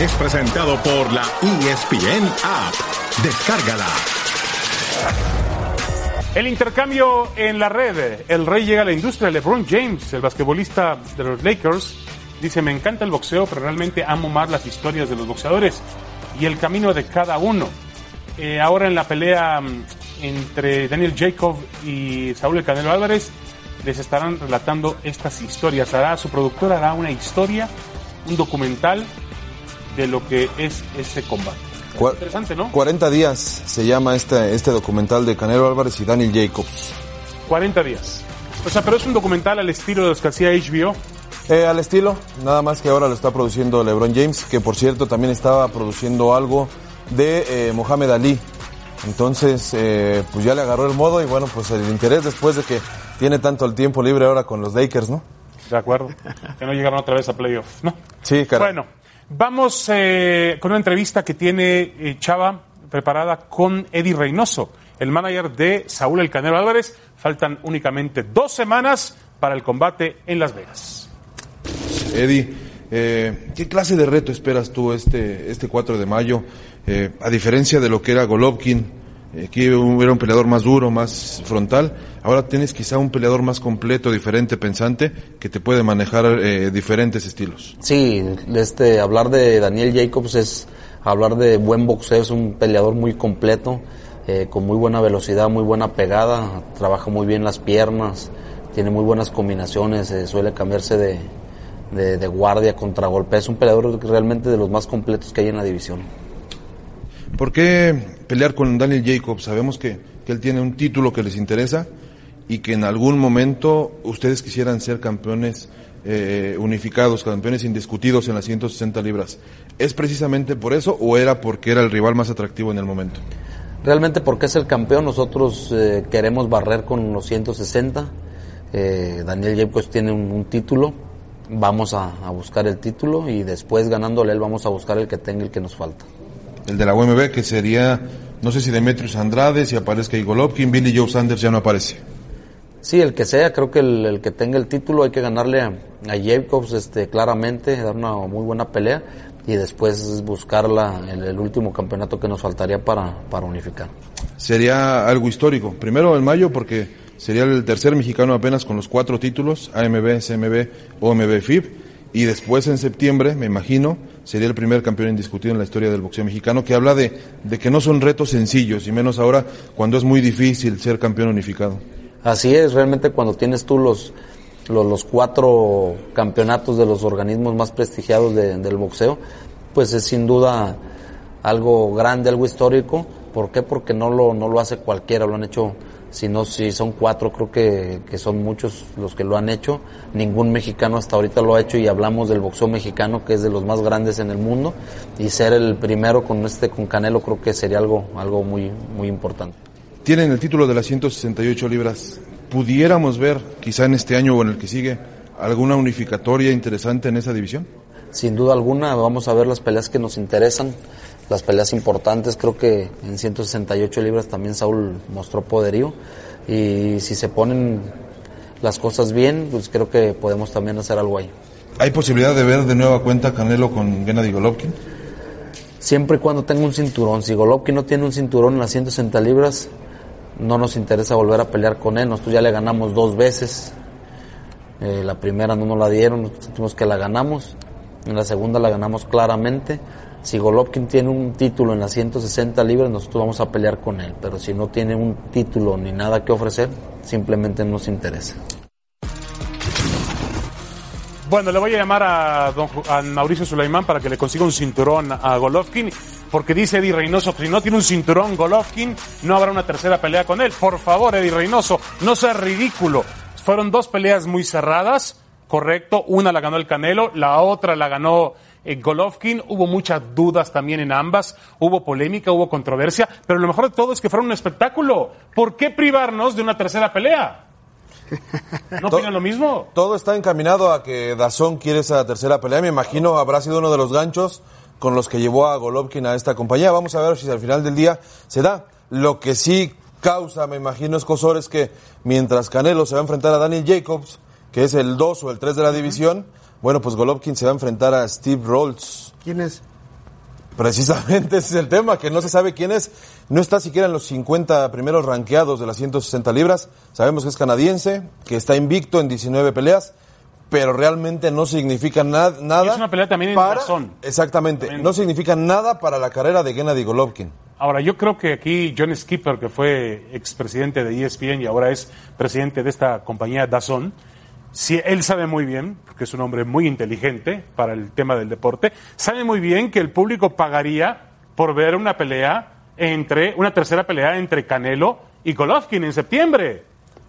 es presentado por la ESPN App. Descárgala. El intercambio en la red. El rey llega a la industria. LeBron James, el basquetbolista de los Lakers, dice, me encanta el boxeo, pero realmente amo más las historias de los boxeadores y el camino de cada uno. Eh, ahora en la pelea mm, entre Daniel Jacob y Saúl El Canelo Álvarez, les estarán relatando estas historias. Hará, su productor hará una historia, un documental de lo que es ese combate. Interesante, ¿no? 40 días se llama este, este documental de Canelo Álvarez y Daniel Jacobs. 40 días. O sea, pero es un documental al estilo de los que hacía HBO. Eh, al estilo, nada más que ahora lo está produciendo LeBron James, que por cierto también estaba produciendo algo de eh, Mohamed Ali. Entonces, eh, pues ya le agarró el modo y bueno, pues el interés después de que tiene tanto el tiempo libre ahora con los Lakers, ¿no? De acuerdo. que no llegaron otra vez a playoff, ¿no? Sí, caray. Bueno, vamos eh, con una entrevista que tiene eh, Chava preparada con Eddie Reynoso, el manager de Saúl El Canelo Álvarez. Faltan únicamente dos semanas para el combate en Las Vegas. Eddie, eh, ¿qué clase de reto esperas tú este, este 4 de mayo? A diferencia de lo que era Golovkin, eh, que era un peleador más duro, más frontal, ahora tienes quizá un peleador más completo, diferente, pensante, que te puede manejar eh, diferentes estilos. Sí, este, hablar de Daniel Jacobs es hablar de buen boxeo, es un peleador muy completo, eh, con muy buena velocidad, muy buena pegada, trabaja muy bien las piernas, tiene muy buenas combinaciones, eh, suele cambiarse de, de, de guardia, contragolpe, es un peleador realmente de los más completos que hay en la división. ¿Por qué pelear con Daniel Jacobs? Sabemos que, que él tiene un título que les interesa y que en algún momento ustedes quisieran ser campeones eh, unificados, campeones indiscutidos en las 160 libras. ¿Es precisamente por eso o era porque era el rival más atractivo en el momento? Realmente porque es el campeón, nosotros eh, queremos barrer con los 160. Eh, Daniel Jacobs tiene un, un título, vamos a, a buscar el título y después ganándole él vamos a buscar el que tenga el que nos falta. El de la UMB que sería, no sé si Demetrius Andrade, si aparezca Igor Golovkin, Billy Joe Sanders ya no aparece. Sí, el que sea, creo que el, el que tenga el título hay que ganarle a, a Jacobs este, claramente, dar una muy buena pelea y después buscar la, el, el último campeonato que nos faltaría para, para unificar. Sería algo histórico. Primero en mayo porque sería el tercer mexicano apenas con los cuatro títulos, AMB, CMB, OMB, FIB. Y después en septiembre, me imagino, sería el primer campeón indiscutido en la historia del boxeo mexicano, que habla de, de que no son retos sencillos, y menos ahora cuando es muy difícil ser campeón unificado. Así es, realmente cuando tienes tú los, los, cuatro campeonatos de los organismos más prestigiados de- del boxeo, pues es sin duda algo grande, algo histórico. ¿Por qué? Porque no lo, no lo hace cualquiera, lo han hecho Si no, si son cuatro, creo que, que son muchos los que lo han hecho. Ningún mexicano hasta ahorita lo ha hecho y hablamos del boxeo mexicano, que es de los más grandes en el mundo. Y ser el primero con este, con Canelo, creo que sería algo, algo muy, muy importante. Tienen el título de las 168 libras. ¿Pudiéramos ver, quizá en este año o en el que sigue, alguna unificatoria interesante en esa división? Sin duda alguna, vamos a ver las peleas que nos interesan, las peleas importantes. Creo que en 168 libras también Saúl mostró poderío. Y si se ponen las cosas bien, pues creo que podemos también hacer algo ahí. ¿Hay posibilidad de ver de nueva cuenta Canelo con Gennady Golovkin? Siempre y cuando tenga un cinturón. Si Golovkin no tiene un cinturón en las 160 libras, no nos interesa volver a pelear con él. Nosotros ya le ganamos dos veces. Eh, la primera no nos la dieron, nosotros sentimos que la ganamos. En la segunda la ganamos claramente. Si Golovkin tiene un título en las 160 libras, nosotros vamos a pelear con él. Pero si no tiene un título ni nada que ofrecer, simplemente no nos interesa. Bueno, le voy a llamar a, Mauricio Sulaimán para que le consiga un cinturón a Golovkin, porque dice Eddie Reynoso si no tiene un cinturón Golovkin, no habrá una tercera pelea con él. Por favor, Eddie Reynoso, no sea ridículo. Fueron dos peleas muy cerradas, correcto. Una la ganó el Canelo, la otra la ganó eh, Golovkin. Hubo muchas dudas también en ambas, hubo polémica, hubo controversia, pero lo mejor de todo es que fueron un espectáculo. ¿Por qué privarnos de una tercera pelea? ¿No opinan lo mismo? Todo está encaminado a que Dazón quiere esa tercera pelea. Me imagino habrá sido uno de los ganchos con los que llevó a Golovkin a esta compañía. Vamos a ver si al final del día se da. Lo que sí causa, me imagino, escosor es que mientras Canelo se va a enfrentar a Daniel Jacobs, que es el 2 o el 3 de la división, bueno, pues Golovkin se va a enfrentar a Steve Rolls. ¿Quién es? Precisamente ese es el tema, que no se sabe quién es. No está siquiera en los 50 primeros ranqueados de las 160 libras. Sabemos que es canadiense, que está invicto en 19 peleas, pero realmente no significa na- nada. Es una pelea también en razón. Exactamente. No significa nada para la carrera de Gennady Golovkin. Ahora, yo creo que aquí John Skipper, que fue expresidente de ESPN y ahora es presidente de esta compañía DAZN, si él sabe muy bien, porque es un hombre muy inteligente para el tema del deporte, sabe muy bien que el público pagaría por ver una pelea entre, una tercera pelea entre Canelo y Golovkin en septiembre.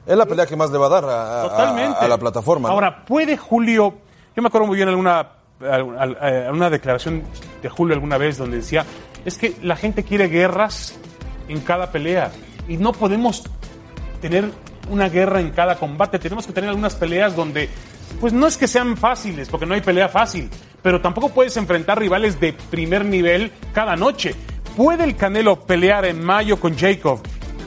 Es la pelea que más le va a dar a, a- la plataforma. ¿no? Ahora, ¿puede Julio, yo me acuerdo muy bien alguna, al- al- eh, una declaración de Julio alguna vez donde decía, es que la gente quiere guerras en cada pelea y no podemos tener una guerra en cada combate, tenemos que tener algunas peleas donde, pues no es que sean fáciles, porque no hay pelea fácil, pero tampoco puedes enfrentar rivales de primer nivel cada noche. ¿Puede el Canelo pelear en mayo con Jacob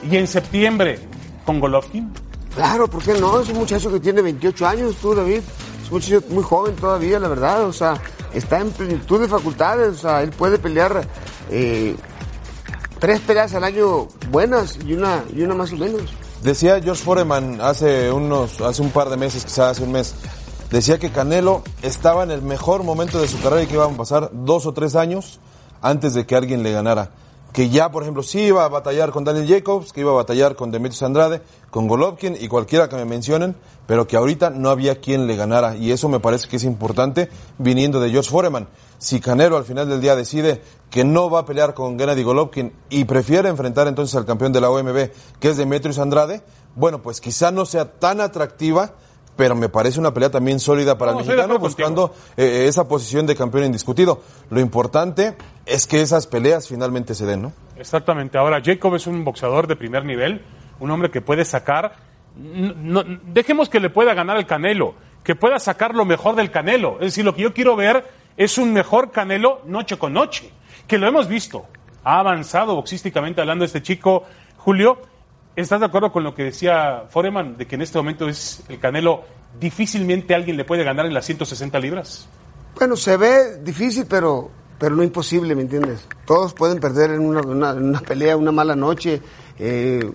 y en septiembre con Golovkin? Claro, ¿por qué no? Es un muchacho que tiene 28 años, tú, David. Es un muchacho muy joven todavía, la verdad. O sea, está en plenitud de facultades. O sea, él puede pelear eh, tres peleas al año buenas y una, y una más o menos. Decía George Foreman hace unos, hace un par de meses, quizás hace un mes, decía que Canelo estaba en el mejor momento de su carrera y que iban a pasar dos o tres años antes de que alguien le ganara. Que ya, por ejemplo, sí iba a batallar con Daniel Jacobs, que iba a batallar con Demetrius Andrade, con Golovkin y cualquiera que me mencionen, pero que ahorita no había quien le ganara. Y eso me parece que es importante viniendo de George Foreman. Si Canelo al final del día decide que no va a pelear con Gennady Golovkin y prefiere enfrentar entonces al campeón de la OMB, que es Demetrius Andrade, bueno, pues quizá no sea tan atractiva, pero me parece una pelea también sólida para No, el mexicano buscando eh, esa posición de campeón indiscutido. Lo importante es que esas peleas finalmente se den, ¿no? Exactamente. Ahora, Jacob es un boxeador de primer nivel, un hombre que puede sacar. no- dejemos que le pueda ganar el Canelo, que pueda sacar lo mejor del Canelo. Es decir, lo que yo quiero ver es un mejor Canelo noche con noche, que lo hemos visto. Ha avanzado boxísticamente hablando este chico, Julio. ¿Estás de acuerdo con lo que decía Foreman, de que en este momento es el Canelo difícilmente alguien le puede ganar en las 160 libras? Bueno, se ve difícil, pero, pero no imposible, ¿me entiendes? Todos pueden perder en una, una- pelea, una mala noche. eh,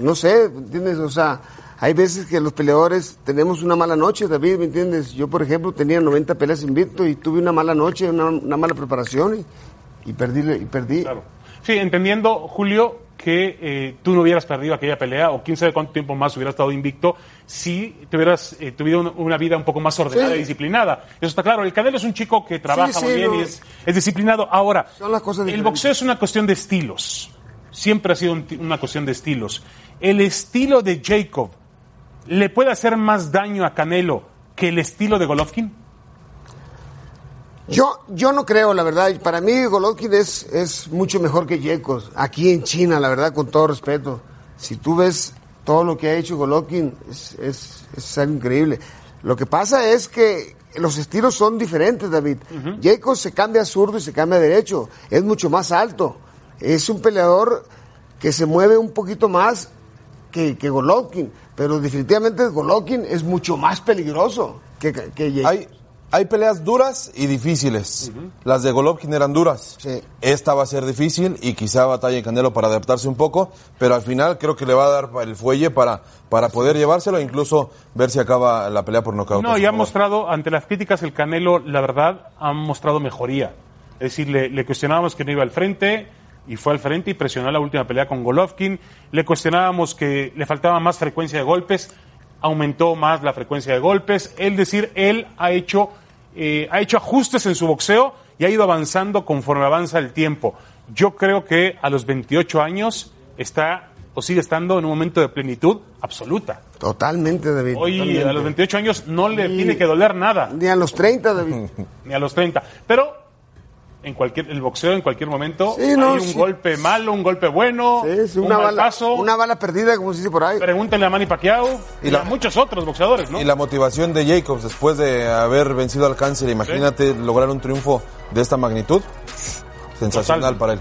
no sé, ¿me entiendes? O sea, hay veces que los peleadores tenemos una mala noche, David, ¿me entiendes? Yo, por ejemplo, tenía 90 peleas invicto y tuve una mala noche, una, una mala preparación y, y perdí. Y perdí. Sí, entendiendo, Julio, que eh, tú no hubieras perdido aquella pelea o quién sabe cuánto tiempo más hubieras estado invicto si te hubieras eh, tuvido una, una vida un poco más ordenada Sí. y disciplinada. Eso está claro. El Canelo es un chico que trabaja Sí, sí, muy bien no. y es, es disciplinado. Ahora, Son las cosas el boxeo es una cuestión de estilos. siempre ha sido un- una cuestión de estilos. El estilo de Jacob le puede hacer más daño a Canelo que el estilo de Golovkin. Yo, yo no creo, la verdad. Para mí, Golovkin es, es mucho mejor que Yekos. Aquí en China, la verdad, con todo respeto. Si tú ves todo lo que ha hecho Golovkin, es, es, es algo increíble. Lo que pasa es que los estilos son diferentes, David. Yekos se cambia a zurdo y se cambia a derecho. Es mucho más alto. Es un peleador que se mueve un poquito más que, que Golovkin. Pero definitivamente Golovkin es mucho más peligroso que, que. Hay, hay peleas duras y difíciles. Las de Golovkin eran duras. Esta va a ser difícil y quizá batalle Canelo para adaptarse un poco, pero al final creo que le va a dar el fuelle para, para poder llevárselo e incluso ver si acaba la pelea por nocaut. No, y ha mostrado, ante las críticas, el Canelo, la verdad, ha mostrado mejoría. Es decir, le, le cuestionábamos que no iba al frente, y fue al frente y presionó la última pelea con Golovkin. Le cuestionábamos que le faltaba más frecuencia de golpes, aumentó más la frecuencia de golpes. Es decir, él ha hecho, eh, ha hecho ajustes en su boxeo y ha ido avanzando conforme avanza el tiempo. Yo creo que a los 28 años está o sigue estando en un momento de plenitud absoluta. Totalmente, David. Hoy totalmente. a los 28 años no le tiene que doler nada. Ni a los 30, David. Ni a los 30. Pero en cualquier el boxeo en cualquier momento Sí, no, hay un sí. golpe malo, un golpe bueno, un una mal bala, paso. una bala perdida, como se dice por ahí. Pregúntenle a Manny Pacquiao y, Y la- a muchos otros boxeadores, ¿no? Y la motivación de Jacobs después de haber vencido al cáncer, imagínate lograr un triunfo de esta magnitud. Sensacional Total. para él.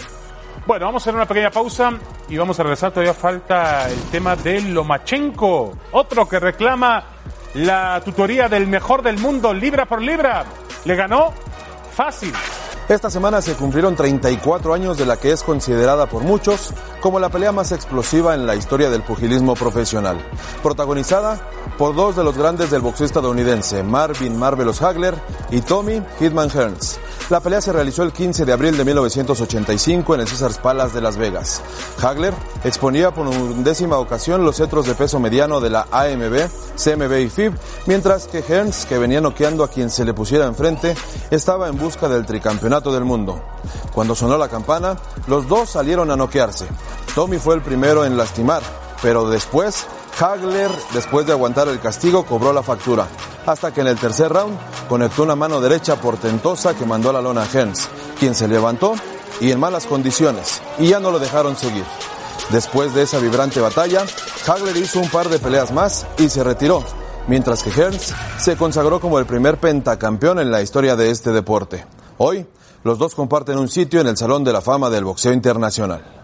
Bueno, vamos a hacer una pequeña pausa y vamos a regresar. Todavía falta el tema de Lomachenko, otro que reclama la tutoría del mejor del mundo, libra por libra. Le ganó fácil. Esta semana se cumplieron 34 años de la que es considerada por muchos como la pelea más explosiva en la historia del pugilismo profesional. Protagonizada por dos de los grandes del boxeo estadounidense, Marvin Marvelous Hagler y Tommy Hitman Hearns. La pelea se realizó el 15 de abril de 1985 en el Caesars Palace de Las Vegas. Hagler exponía por undécima ocasión los cetros de peso mediano de la AMB, CMB y FIB, mientras que Hearns, que venía noqueando a quien se le pusiera enfrente, estaba en busca del tricampeonato del mundo. Cuando sonó la campana, los dos salieron a noquearse. Tommy fue el primero en lastimar, pero después, Hagler, después de aguantar el castigo, cobró la factura, hasta que en el tercer round conectó una mano derecha portentosa que mandó a la lona a Hearns, quien se levantó y en malas condiciones, y ya no lo dejaron seguir. Después de esa vibrante batalla, Hagler hizo un par de peleas más y se retiró, mientras que Hearns se consagró como el primer pentacampeón en la historia de este deporte. Hoy, los dos comparten un sitio en el Salón de la Fama del Boxeo Internacional.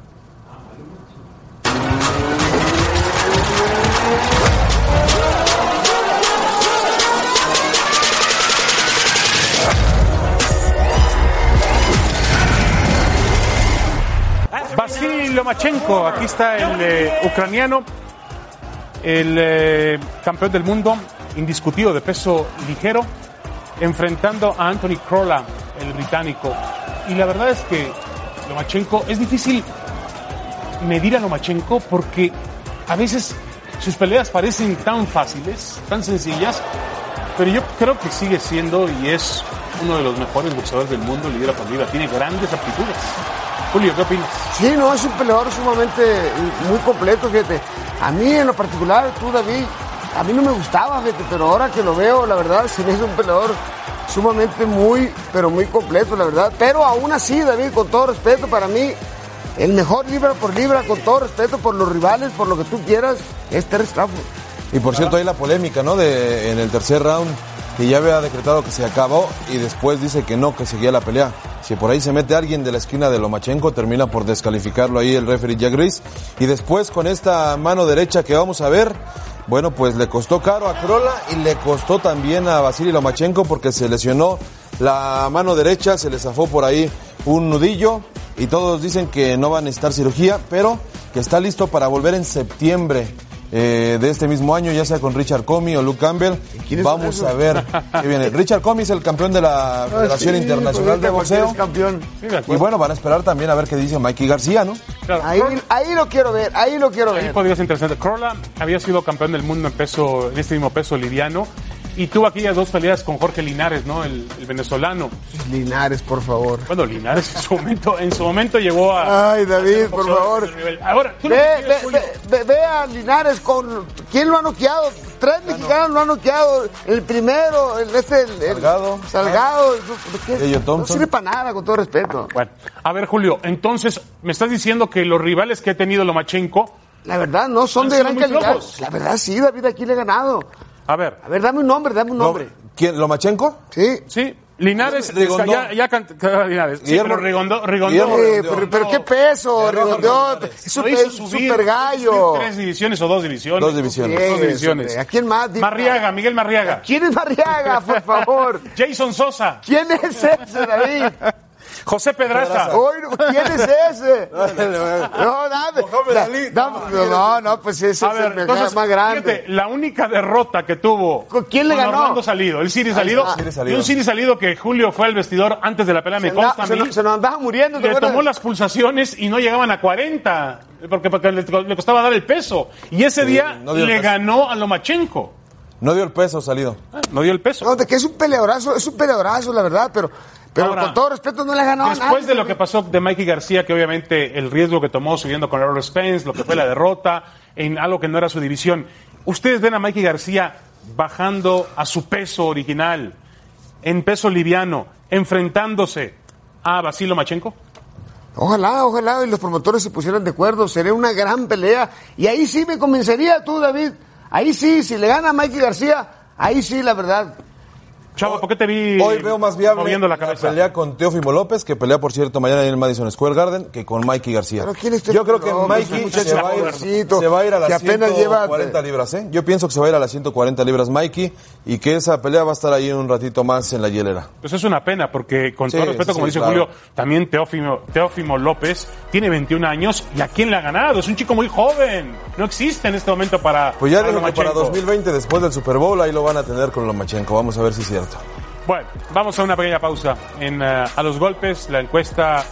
Lomachenko, aquí está el eh, ucraniano, el eh, campeón del mundo indiscutido de peso ligero, enfrentando a Anthony Crolla, el británico. Y la verdad es que Lomachenko, es difícil medir a Lomachenko porque a veces sus peleas parecen tan fáciles, tan sencillas, pero yo creo que sigue siendo y es uno de los mejores boxeadores del mundo, lidera por libra, tiene grandes aptitudes. Julio, ¿qué opinas? Sí, no, es un peleador sumamente muy completo, fíjate. A mí en lo particular, tú David, a mí no me gustaba, fíjate, pero ahora que lo veo, la verdad, se me hizo un peleador sumamente muy, pero muy completo, la verdad. Pero aún así, David, con todo respeto, para mí, el mejor libra por libra, con todo respeto por los rivales, por lo que tú quieras, es Terence Crawford. Y por cierto, hay la polémica, ¿no? De, en el tercer round, que ya había decretado que se acabó y después dice que no, que seguía la pelea. Si por ahí se mete alguien de la esquina de Lomachenko, termina por descalificarlo ahí el referee Jack Gris. Y después con esta mano derecha que vamos a ver, bueno, pues le costó caro a Krola y le costó también a Vasily Lomachenko porque se lesionó la mano derecha, se le zafó por ahí un nudillo y todos dicen que no va a necesitar cirugía, pero que está listo para volver en septiembre eh, de este mismo año, ya sea con Richard Comey o Luke Campbell. Vamos a ver qué viene. Richard Comey es el campeón de la Federación sí, Internacional de Boxeo. es campeón. Y bueno, van a esperar también a ver qué dice Mikey García, ¿no? Ahí, ahí lo quiero ver, ahí lo quiero Ahí ver. podría ser interesante. Crolla había sido campeón del mundo en peso, en este mismo peso liviano. Y tuvo aquellas dos peleas con Jorge Linares, ¿no? El, el venezolano. Linares, por favor. Bueno, Linares en su momento, en su momento llegó a. Ay, David, por favor. Ahora, tú Ve, ve, ve, ve- ve a Linares con. ¿Quién lo ha noqueado? Tres mexicanos lo han noqueado. El primero, el este, el, el- Salgado. Salgado. No sirve para nada, con todo respeto. Bueno, a ver, Julio, entonces, me estás diciendo que los rivales que ha tenido Lomachenko. La verdad, no son de gran calidad. flojos. La verdad, sí, David, aquí le he ganado. A ver. A ver, dame un nombre, dame un nombre. ¿Quién? ¿Lomachenko? Sí. Sí, Linares. Rigondó. Ya, ya can- Linares. Sí, pero Rigondó. Rigondó Rigondó. pero, pero qué peso, Rigondó. Es un super gallo. Tres divisiones o dos divisiones. Dos divisiones. Dos divisiones. ¿A quién más? Marriaga, Miguel Marriaga. ¿Quién es Marriaga, por favor? Jason Sosa. ¿Quién es ese, David? José Pedraza. ¿Quién es ese? No, nada. No, no, pues ese A es ver, el entonces, más grande. fíjate, la única derrota que tuvo ¿Con quién le con ganó? Orlando Salido, el Siri Salido, y Salido. un Siri Salido que Julio fue al vestidor antes de la pelea, me se, consta a mí, nos- se nos andaba muriendo. ¿te le tomó las pulsaciones y no llegaban a 40, porque, porque le, le costaba dar el peso, y ese día no le ganó a Lomachenko, No dio el peso salido. Ah, no dio el peso. No, de que es un peleadorazo, es un peleadorazo, la verdad, pero, pero Ahora, con todo respeto no le ha ganado Después nadie. de lo que pasó de Mikey García, que obviamente el riesgo que tomó subiendo con Errol Spence, lo que fue la derrota en algo que no era su división, ¿ustedes ven a Mikey García bajando a su peso original, en peso liviano, enfrentándose a Basilo Machenko? Ojalá, ojalá, y los promotores se pusieran de acuerdo, sería una gran pelea. Y ahí sí me convencería tú, David. Ahí sí, si le gana a Mikey García, ahí sí, la verdad. Chavo, ¿por qué te vi Hoy veo más viable moviendo la cabeza? pelea con Teófimo López, que pelea, por cierto, mañana en el Madison Square Garden, que con Mikey García. Pero ¿quién es Yo creo que? Mikey se va, a ir, se va a ir a que las apenas lleva- 140 libras, ¿eh? Yo pienso que se va a ir a las 140 libras Mikey y que esa pelea va a estar ahí un ratito más en la hielera. Pues es una pena, porque con Sí, todo respeto, como sí, dice claro. Julio, también Teófimo, Teófimo López tiene 21 años y ¿a quién le ha ganado? Es un chico muy joven. No existe en este momento para. Pues ya para dijo que para Lomachenko. 2020, después del Super Bowl, ahí lo van a tener con Lomachenko. Vamos a ver si es cierto. Bueno, vamos a una pequeña pausa. En eh, A los golpes, la encuesta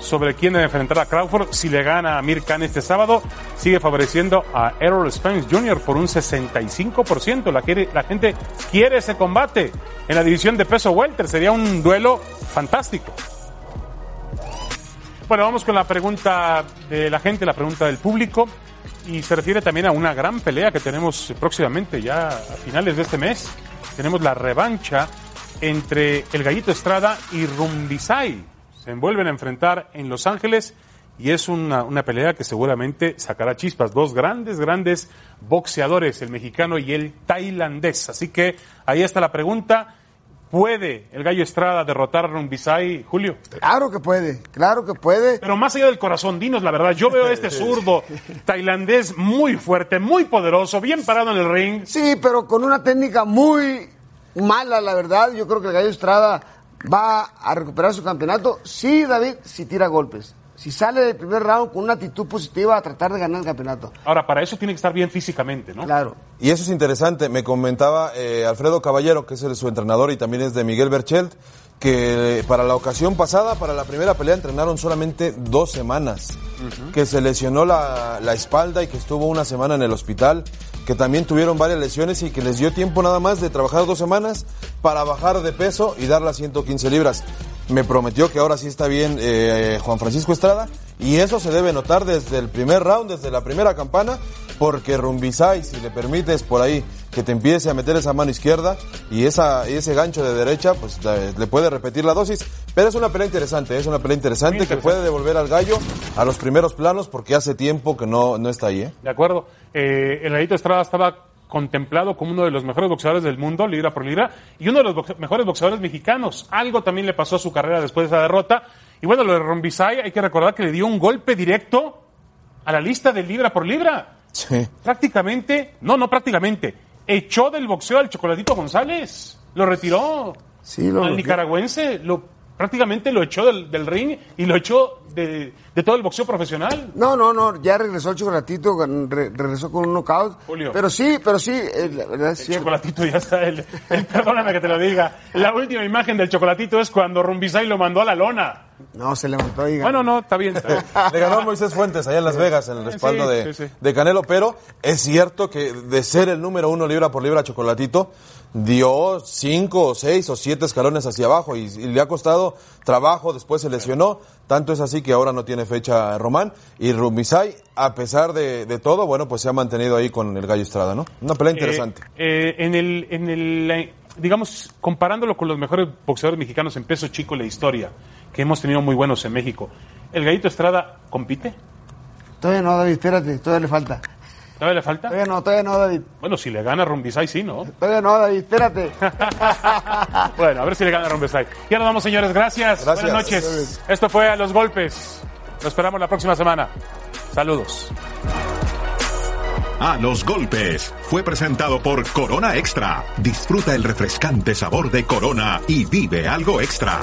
sobre quién debe enfrentar a Crawford, si le gana a Mir Khan este sábado, sigue favoreciendo a Errol Spence Jr. por un 65%. La, la gente quiere ese combate en la división de peso welter. Sería un duelo fantástico. Bueno, vamos con la pregunta de la gente, la pregunta del público. Y se refiere también a una gran pelea que tenemos próximamente, ya a finales de este mes. Tenemos la revancha entre el Gallito Estrada y Rumbisai. Se vuelven a enfrentar en Los Ángeles y es una, una pelea que seguramente sacará chispas. Dos grandes, grandes boxeadores, el mexicano y el tailandés. Así que ahí está la pregunta. ¿Puede el Gallo Estrada derrotar a Rumbisai, Julio? Claro que puede, claro que puede. Pero más allá del corazón, dinos la verdad. Yo veo a este zurdo tailandés muy fuerte, muy poderoso, bien parado en el ring. Sí, pero con una técnica muy mala, la verdad. Yo creo que el Gallo Estrada va a recuperar su campeonato. Sí, David, si tira golpes. Si sale del primer round con una actitud positiva a tratar de ganar el campeonato. Ahora, para eso tiene que estar bien físicamente, ¿no? Claro. Y eso es interesante. Me comentaba eh, Alfredo Caballero, que es el- su entrenador y también es de Miguel Berchelt, que para la ocasión pasada, para la primera pelea, entrenaron solamente dos semanas. Que se lesionó la, la espalda y que estuvo una semana en el hospital. Que también tuvieron varias lesiones y que les dio tiempo nada más de trabajar dos semanas para bajar de peso y dar las 115 libras. Me prometió que ahora sí está bien eh, Juan Francisco Estrada y eso se debe notar desde el primer round, desde la primera campana, porque Rumbisai, si le permites por ahí que te empiece a meter esa mano izquierda y esa ese gancho de derecha, pues eh, le puede repetir la dosis. Pero es una pelea interesante, es una pelea interesante, que puede devolver al gallo a los primeros planos porque hace tiempo que no, no está ahí. ¿eh? De acuerdo. Eh, el Estrada estaba contemplado como uno de los mejores boxeadores del mundo, libra por libra, y uno de los boxe- mejores boxeadores mexicanos. Algo también le pasó a su carrera después de esa derrota. Y bueno, lo de Rombisai, hay que recordar que le dio un golpe directo a la lista de libra por libra. Sí. Prácticamente, no, no prácticamente, echó del boxeo al Chocolatito González. Lo retiró. Sí, lo al nicaragüense, lo, prácticamente lo echó del, del ring y lo echó de, de todo el boxeo profesional. No, no, no, ya regresó el chocolatito, re- regresó con un knockout. Julio. Pero sí, pero sí, eh, la verdad es El cierto. chocolatito ya está. El, el- perdóname que te lo diga. La última imagen del chocolatito es cuando Rumbisai lo mandó a la lona. No, se levantó ganó. Bueno, no, está bien. está bien. Le ganó a Moisés Fuentes allá en Las Vegas en el respaldo Sí, de, sí, sí. de Canelo, pero es cierto que de ser el número uno libra por libra Chocolatito, dio cinco o seis o siete escalones hacia abajo y, y le ha costado trabajo, después se lesionó, tanto es así que ahora no tiene fecha Román y Rumisay, a pesar de, de todo, bueno, pues se ha mantenido ahí con el Gallo Estrada, ¿no? Una pelea interesante. Eh, eh, en el, en el, eh, digamos, comparándolo con los mejores boxeadores mexicanos en peso chico de la historia, que hemos tenido muy buenos en México, ¿el Gallito Estrada compite? Todavía no, David, espérate, todavía le falta. ¿Todavía le falta? Todavía no, todavía no, David. Bueno, si le gana Rumbisay, sí, ¿no? Todavía no, David, espérate. bueno, a ver si le gana Rumbisay. Ya nos vamos, señores. Gracias. Gracias. Buenas noches. Esto fue A los Golpes. Lo esperamos la próxima semana. Saludos. A los golpes fue presentado por Corona Extra. Disfruta el refrescante sabor de Corona y vive algo extra.